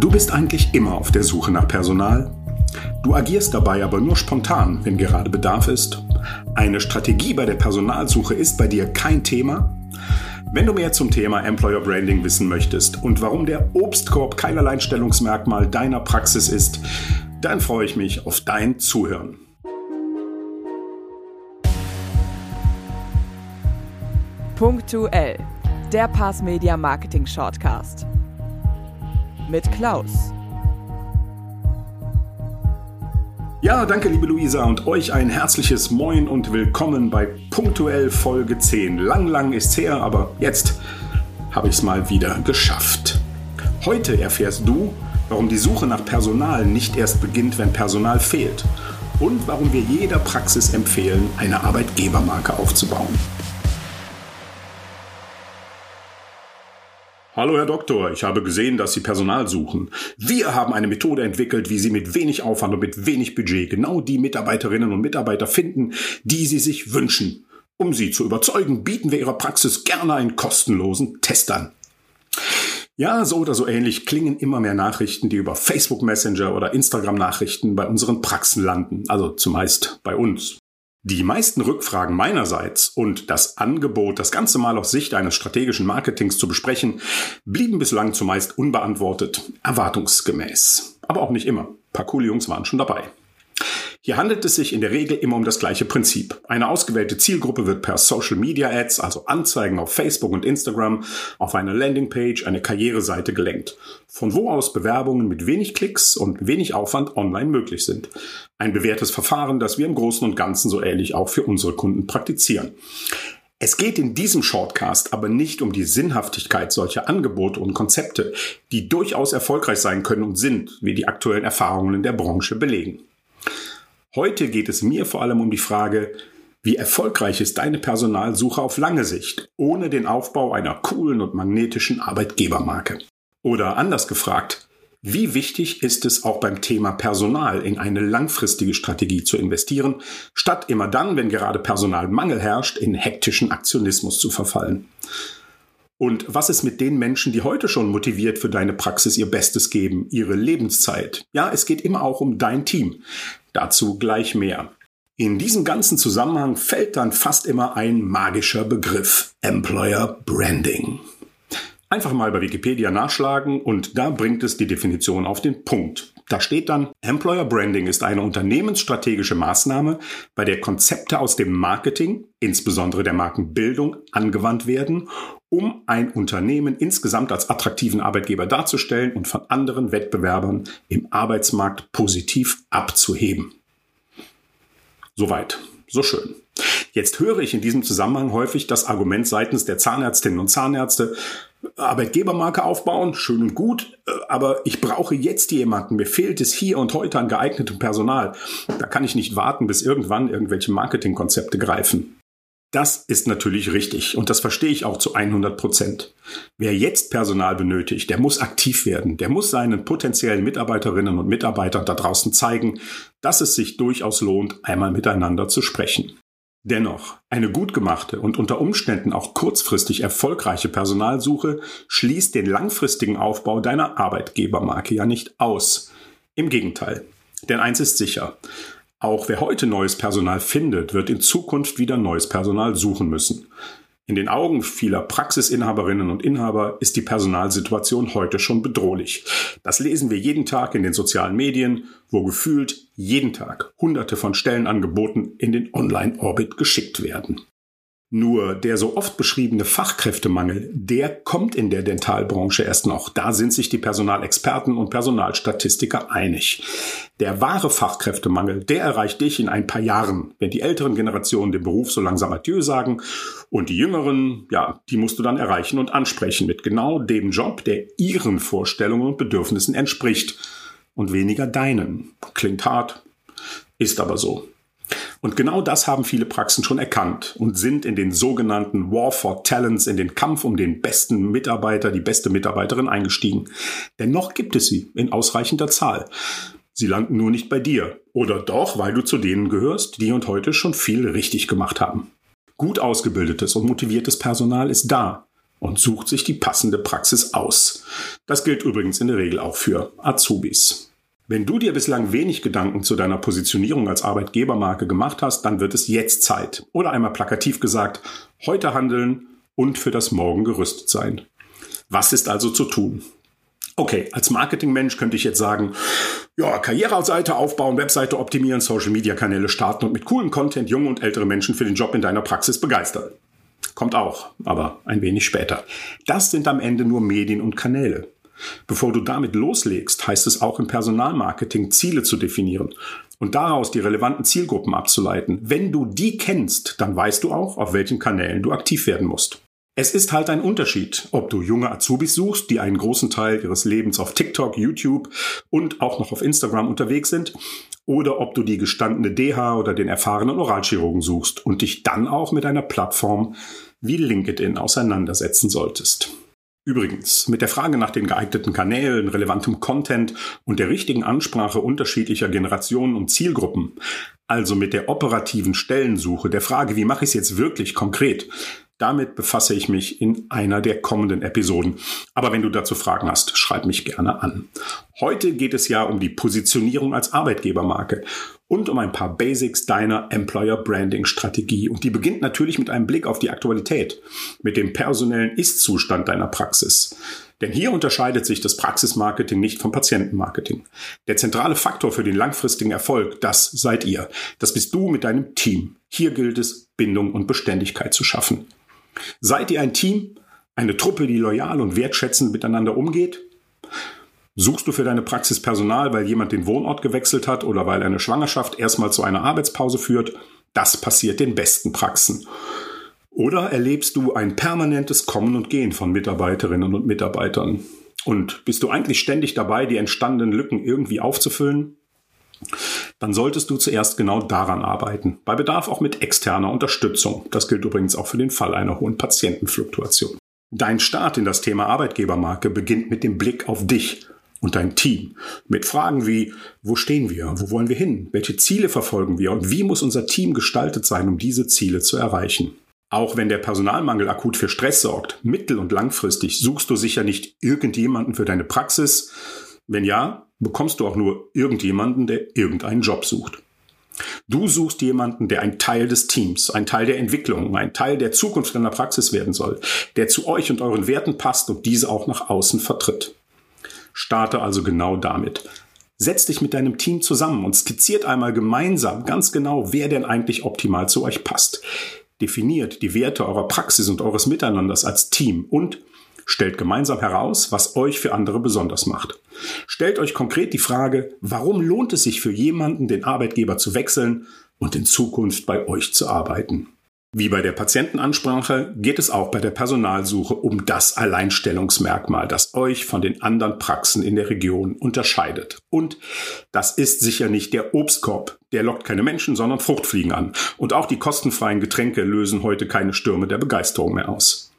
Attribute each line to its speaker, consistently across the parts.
Speaker 1: Du bist eigentlich immer auf der Suche nach Personal. Du agierst dabei aber nur spontan, wenn gerade Bedarf ist. Eine Strategie bei der Personalsuche ist bei dir kein Thema. Wenn du mehr zum Thema Employer Branding wissen möchtest und warum der Obstkorb kein Alleinstellungsmerkmal deiner Praxis ist, dann freue ich mich auf dein Zuhören.
Speaker 2: Punktuell, der Pass Media Marketing Shortcast. Mit Klaus.
Speaker 1: Ja, danke liebe Luisa und euch ein herzliches Moin und willkommen bei Punktuell Folge 10. Lang, lang ist's her, aber jetzt habe ich es mal wieder geschafft. Heute erfährst du, warum die Suche nach Personal nicht erst beginnt, wenn Personal fehlt und warum wir jeder Praxis empfehlen, eine Arbeitgebermarke aufzubauen. Hallo Herr Doktor, ich habe gesehen, dass Sie Personal suchen. Wir haben eine Methode entwickelt, wie Sie mit wenig Aufwand und mit wenig Budget genau die Mitarbeiterinnen und Mitarbeiter finden, die Sie sich wünschen. Um Sie zu überzeugen, bieten wir Ihrer Praxis gerne einen kostenlosen Test an. Ja, so oder so ähnlich klingen immer mehr Nachrichten, die über Facebook Messenger oder Instagram Nachrichten bei unseren Praxen landen, also zumeist bei uns. Die meisten Rückfragen meinerseits und das Angebot, das Ganze mal aus Sicht eines strategischen Marketings zu besprechen, blieben bislang zumeist unbeantwortet, erwartungsgemäß. Aber auch nicht immer. Ein paar coole Jungs waren schon dabei. Hier handelt es sich in der Regel immer um das gleiche Prinzip. Eine ausgewählte Zielgruppe wird per Social Media Ads, also Anzeigen auf Facebook und Instagram, auf eine Landingpage, eine Karriereseite gelenkt, von wo aus Bewerbungen mit wenig Klicks und wenig Aufwand online möglich sind. Ein bewährtes Verfahren, das wir im Großen und Ganzen so ähnlich auch für unsere Kunden praktizieren. Es geht in diesem Shortcast aber nicht um die Sinnhaftigkeit solcher Angebote und Konzepte, die durchaus erfolgreich sein können und sind, wie die aktuellen Erfahrungen in der Branche belegen. Heute geht es mir vor allem um die Frage, wie erfolgreich ist deine Personalsuche auf lange Sicht, ohne den Aufbau einer coolen und magnetischen Arbeitgebermarke? Oder anders gefragt, wie wichtig ist es auch beim Thema Personal in eine langfristige Strategie zu investieren, statt immer dann, wenn gerade Personalmangel herrscht, in hektischen Aktionismus zu verfallen? Und was ist mit den Menschen, die heute schon motiviert für deine Praxis ihr Bestes geben, ihre Lebenszeit? Ja, es geht immer auch um dein Team. Dazu gleich mehr. In diesem ganzen Zusammenhang fällt dann fast immer ein magischer Begriff Employer Branding. Einfach mal bei Wikipedia nachschlagen und da bringt es die Definition auf den Punkt. Da steht dann, Employer Branding ist eine unternehmensstrategische Maßnahme, bei der Konzepte aus dem Marketing, insbesondere der Markenbildung, angewandt werden, um ein Unternehmen insgesamt als attraktiven Arbeitgeber darzustellen und von anderen Wettbewerbern im Arbeitsmarkt positiv abzuheben. Soweit, so schön. Jetzt höre ich in diesem Zusammenhang häufig das Argument seitens der Zahnärztinnen und Zahnärzte, Arbeitgebermarke aufbauen, schön und gut, aber ich brauche jetzt jemanden. Mir fehlt es hier und heute an geeignetem Personal. Da kann ich nicht warten, bis irgendwann irgendwelche Marketingkonzepte greifen. Das ist natürlich richtig und das verstehe ich auch zu 100 Prozent. Wer jetzt Personal benötigt, der muss aktiv werden. Der muss seinen potenziellen Mitarbeiterinnen und Mitarbeitern da draußen zeigen, dass es sich durchaus lohnt, einmal miteinander zu sprechen. Dennoch, eine gut gemachte und unter Umständen auch kurzfristig erfolgreiche Personalsuche schließt den langfristigen Aufbau deiner Arbeitgebermarke ja nicht aus. Im Gegenteil. Denn eins ist sicher. Auch wer heute neues Personal findet, wird in Zukunft wieder neues Personal suchen müssen. In den Augen vieler Praxisinhaberinnen und Inhaber ist die Personalsituation heute schon bedrohlich. Das lesen wir jeden Tag in den sozialen Medien, wo gefühlt jeden Tag Hunderte von Stellenangeboten in den Online-Orbit geschickt werden. Nur der so oft beschriebene Fachkräftemangel, der kommt in der Dentalbranche erst noch. Da sind sich die Personalexperten und Personalstatistiker einig. Der wahre Fachkräftemangel, der erreicht dich in ein paar Jahren, wenn die älteren Generationen dem Beruf so langsam Adieu sagen und die jüngeren, ja, die musst du dann erreichen und ansprechen mit genau dem Job, der ihren Vorstellungen und Bedürfnissen entspricht und weniger deinen. Klingt hart, ist aber so. Und genau das haben viele Praxen schon erkannt und sind in den sogenannten War for Talents, in den Kampf um den besten Mitarbeiter, die beste Mitarbeiterin eingestiegen. Denn noch gibt es sie in ausreichender Zahl. Sie landen nur nicht bei dir. Oder doch, weil du zu denen gehörst, die und heute schon viel richtig gemacht haben. Gut ausgebildetes und motiviertes Personal ist da. und sucht sich die passende Praxis aus. Das gilt übrigens in der Regel auch für Azubis. Wenn du dir bislang wenig Gedanken zu deiner Positionierung als Arbeitgebermarke gemacht hast, dann wird es jetzt Zeit. Oder einmal plakativ gesagt, heute handeln und für das Morgen gerüstet sein. Was ist also zu tun? Okay, als Marketingmensch könnte ich jetzt sagen, ja, Karriereseite aufbauen, Webseite optimieren, Social Media Kanäle starten und mit coolem Content junge und ältere Menschen für den Job in deiner Praxis begeistern. Kommt auch, aber ein wenig später. Das sind am Ende nur Medien und Kanäle. Bevor du damit loslegst, heißt es auch im Personalmarketing Ziele zu definieren und daraus die relevanten Zielgruppen abzuleiten. Wenn du die kennst, dann weißt du auch, auf welchen Kanälen du aktiv werden musst. Es ist halt ein Unterschied, ob du junge Azubis suchst, die einen großen Teil ihres Lebens auf TikTok, YouTube und auch noch auf Instagram unterwegs sind, oder ob du die gestandene DH oder den erfahrenen Oralchirurgen suchst und dich dann auch mit einer Plattform wie LinkedIn auseinandersetzen solltest. Übrigens, mit der Frage nach den geeigneten Kanälen, relevantem Content und der richtigen Ansprache unterschiedlicher Generationen und Zielgruppen, also mit der operativen Stellensuche, der Frage, wie mache ich es jetzt wirklich konkret, damit befasse ich mich in einer der kommenden Episoden. Aber wenn du dazu Fragen hast, schreib mich gerne an. Heute geht es ja um die Positionierung als Arbeitgebermarke und um ein paar Basics deiner Employer Branding Strategie. Und die beginnt natürlich mit einem Blick auf die Aktualität, mit dem personellen Ist-Zustand deiner Praxis. Denn hier unterscheidet sich das Praxismarketing nicht vom Patientenmarketing. Der zentrale Faktor für den langfristigen Erfolg, das seid ihr. Das bist du mit deinem Team. Hier gilt es, Bindung und Beständigkeit zu schaffen. Seid ihr ein Team, eine Truppe, die loyal und wertschätzend miteinander umgeht? Suchst du für deine Praxis Personal, weil jemand den Wohnort gewechselt hat oder weil eine Schwangerschaft erstmal zu einer Arbeitspause führt? Das passiert den besten Praxen. Oder erlebst du ein permanentes Kommen und Gehen von Mitarbeiterinnen und Mitarbeitern? Und bist du eigentlich ständig dabei, die entstandenen Lücken irgendwie aufzufüllen? Dann solltest du zuerst genau daran arbeiten. Bei Bedarf auch mit externer Unterstützung. Das gilt übrigens auch für den Fall einer hohen Patientenfluktuation. Dein Start in das Thema Arbeitgebermarke beginnt mit dem Blick auf dich und dein Team. Mit Fragen wie, wo stehen wir? Wo wollen wir hin? Welche Ziele verfolgen wir? Und wie muss unser Team gestaltet sein, um diese Ziele zu erreichen? Auch wenn der Personalmangel akut für Stress sorgt, mittel- und langfristig suchst du sicher nicht irgendjemanden für deine Praxis. Wenn ja, bekommst du auch nur irgendjemanden, der irgendeinen Job sucht. Du suchst jemanden, der ein Teil des Teams, ein Teil der Entwicklung, ein Teil der Zukunft deiner Praxis werden soll, der zu euch und euren Werten passt und diese auch nach außen vertritt. Starte also genau damit. Setz dich mit deinem Team zusammen und skizziert einmal gemeinsam ganz genau, wer denn eigentlich optimal zu euch passt. Definiert die Werte eurer Praxis und eures Miteinanders als Team und Stellt gemeinsam heraus, was euch für andere besonders macht. Stellt euch konkret die Frage, warum lohnt es sich für jemanden, den Arbeitgeber zu wechseln und in Zukunft bei euch zu arbeiten? Wie bei der Patientenansprache geht es auch bei der Personalsuche um das Alleinstellungsmerkmal, das euch von den anderen Praxen in der Region unterscheidet. Und das ist sicher nicht der Obstkorb. Der lockt keine Menschen, sondern Fruchtfliegen an. Und auch die kostenfreien Getränke lösen heute keine Stürme der Begeisterung mehr aus.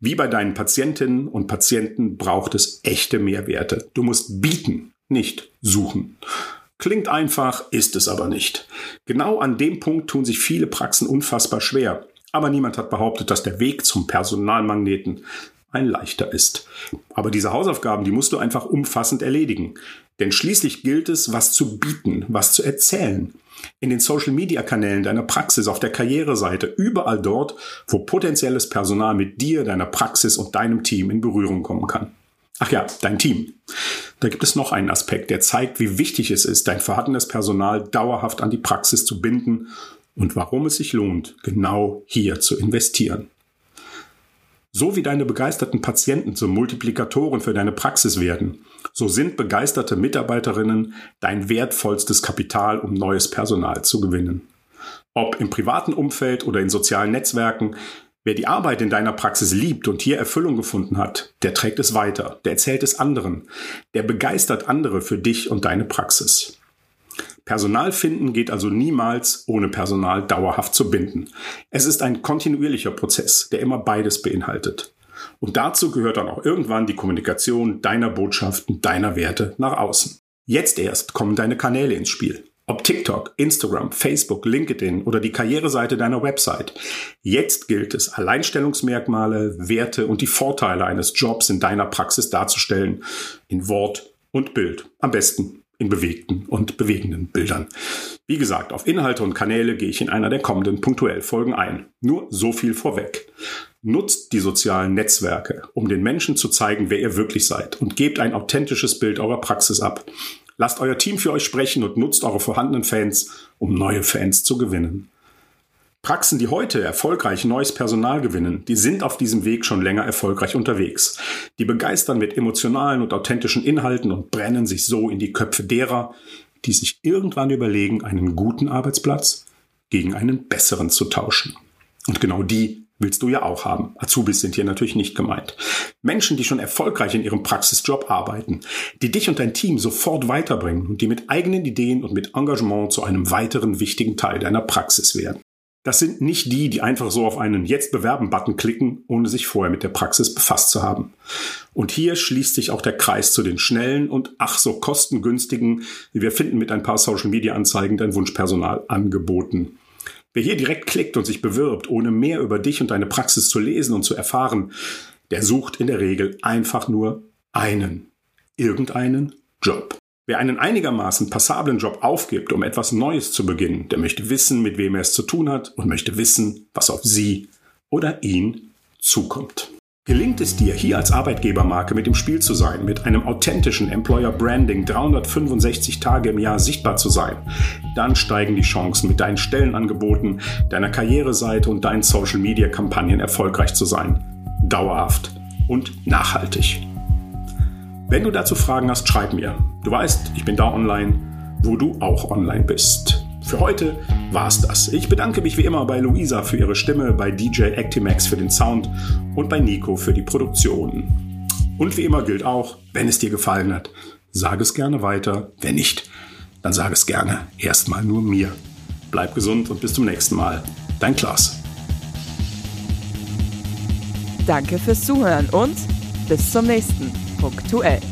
Speaker 1: Wie bei deinen Patientinnen und Patienten braucht es echte Mehrwerte. Du musst bieten, nicht suchen. Klingt einfach, ist es aber nicht. Genau an dem Punkt tun sich viele Praxen unfassbar schwer. Aber niemand hat behauptet, dass der Weg zum Personalmagneten ein leichter ist. Aber diese Hausaufgaben, die musst du einfach umfassend erledigen. Denn schließlich gilt es, was zu bieten, was zu erzählen in den Social-Media-Kanälen deiner Praxis, auf der Karriereseite, überall dort, wo potenzielles Personal mit dir, deiner Praxis und deinem Team in Berührung kommen kann. Ach ja, dein Team. Da gibt es noch einen Aspekt, der zeigt, wie wichtig es ist, dein vorhandenes Personal dauerhaft an die Praxis zu binden und warum es sich lohnt, genau hier zu investieren. So wie deine begeisterten Patienten zu Multiplikatoren für deine Praxis werden, so sind begeisterte Mitarbeiterinnen dein wertvollstes Kapital, um neues Personal zu gewinnen. Ob im privaten Umfeld oder in sozialen Netzwerken, wer die Arbeit in deiner Praxis liebt und hier Erfüllung gefunden hat, der trägt es weiter, der erzählt es anderen, der begeistert andere für dich und deine Praxis. Personal finden geht also niemals ohne Personal dauerhaft zu binden. Es ist ein kontinuierlicher Prozess, der immer beides beinhaltet. Und dazu gehört dann auch irgendwann die Kommunikation deiner Botschaften, deiner Werte nach außen. Jetzt erst kommen deine Kanäle ins Spiel. Ob TikTok, Instagram, Facebook, LinkedIn oder die Karriereseite deiner Website. Jetzt gilt es, Alleinstellungsmerkmale, Werte und die Vorteile eines Jobs in deiner Praxis darzustellen. In Wort und Bild. Am besten in bewegten und bewegenden Bildern. Wie gesagt, auf Inhalte und Kanäle gehe ich in einer der kommenden punktuell Folgen ein. Nur so viel vorweg. Nutzt die sozialen Netzwerke, um den Menschen zu zeigen, wer ihr wirklich seid und gebt ein authentisches Bild eurer Praxis ab. Lasst euer Team für euch sprechen und nutzt eure vorhandenen Fans, um neue Fans zu gewinnen. Praxen, die heute erfolgreich neues Personal gewinnen, die sind auf diesem Weg schon länger erfolgreich unterwegs. Die begeistern mit emotionalen und authentischen Inhalten und brennen sich so in die Köpfe derer, die sich irgendwann überlegen, einen guten Arbeitsplatz gegen einen besseren zu tauschen. Und genau die willst du ja auch haben. Azubis sind hier natürlich nicht gemeint. Menschen, die schon erfolgreich in ihrem Praxisjob arbeiten, die dich und dein Team sofort weiterbringen und die mit eigenen Ideen und mit Engagement zu einem weiteren wichtigen Teil deiner Praxis werden. Das sind nicht die, die einfach so auf einen Jetzt bewerben-Button klicken, ohne sich vorher mit der Praxis befasst zu haben. Und hier schließt sich auch der Kreis zu den schnellen und ach so kostengünstigen, wie wir finden mit ein paar Social-Media-Anzeigen, dein Wunschpersonal angeboten. Wer hier direkt klickt und sich bewirbt, ohne mehr über dich und deine Praxis zu lesen und zu erfahren, der sucht in der Regel einfach nur einen, irgendeinen Job. Wer einen einigermaßen passablen Job aufgibt, um etwas Neues zu beginnen, der möchte wissen, mit wem er es zu tun hat und möchte wissen, was auf sie oder ihn zukommt. Gelingt es dir, hier als Arbeitgebermarke mit im Spiel zu sein, mit einem authentischen Employer Branding 365 Tage im Jahr sichtbar zu sein, dann steigen die Chancen, mit deinen Stellenangeboten, deiner Karriereseite und deinen Social-Media-Kampagnen erfolgreich zu sein. Dauerhaft und nachhaltig. Wenn du dazu Fragen hast, schreib mir. Du weißt, ich bin da online, wo du auch online bist. Für heute war's das. Ich bedanke mich wie immer bei Luisa für ihre Stimme, bei DJ Actimax für den Sound und bei Nico für die Produktion. Und wie immer gilt auch, wenn es dir gefallen hat, sag es gerne weiter. Wenn nicht, dann sag es gerne erstmal nur mir. Bleib gesund und bis zum nächsten Mal. Dein Klaas.
Speaker 2: Danke fürs Zuhören und bis zum nächsten Punktuell.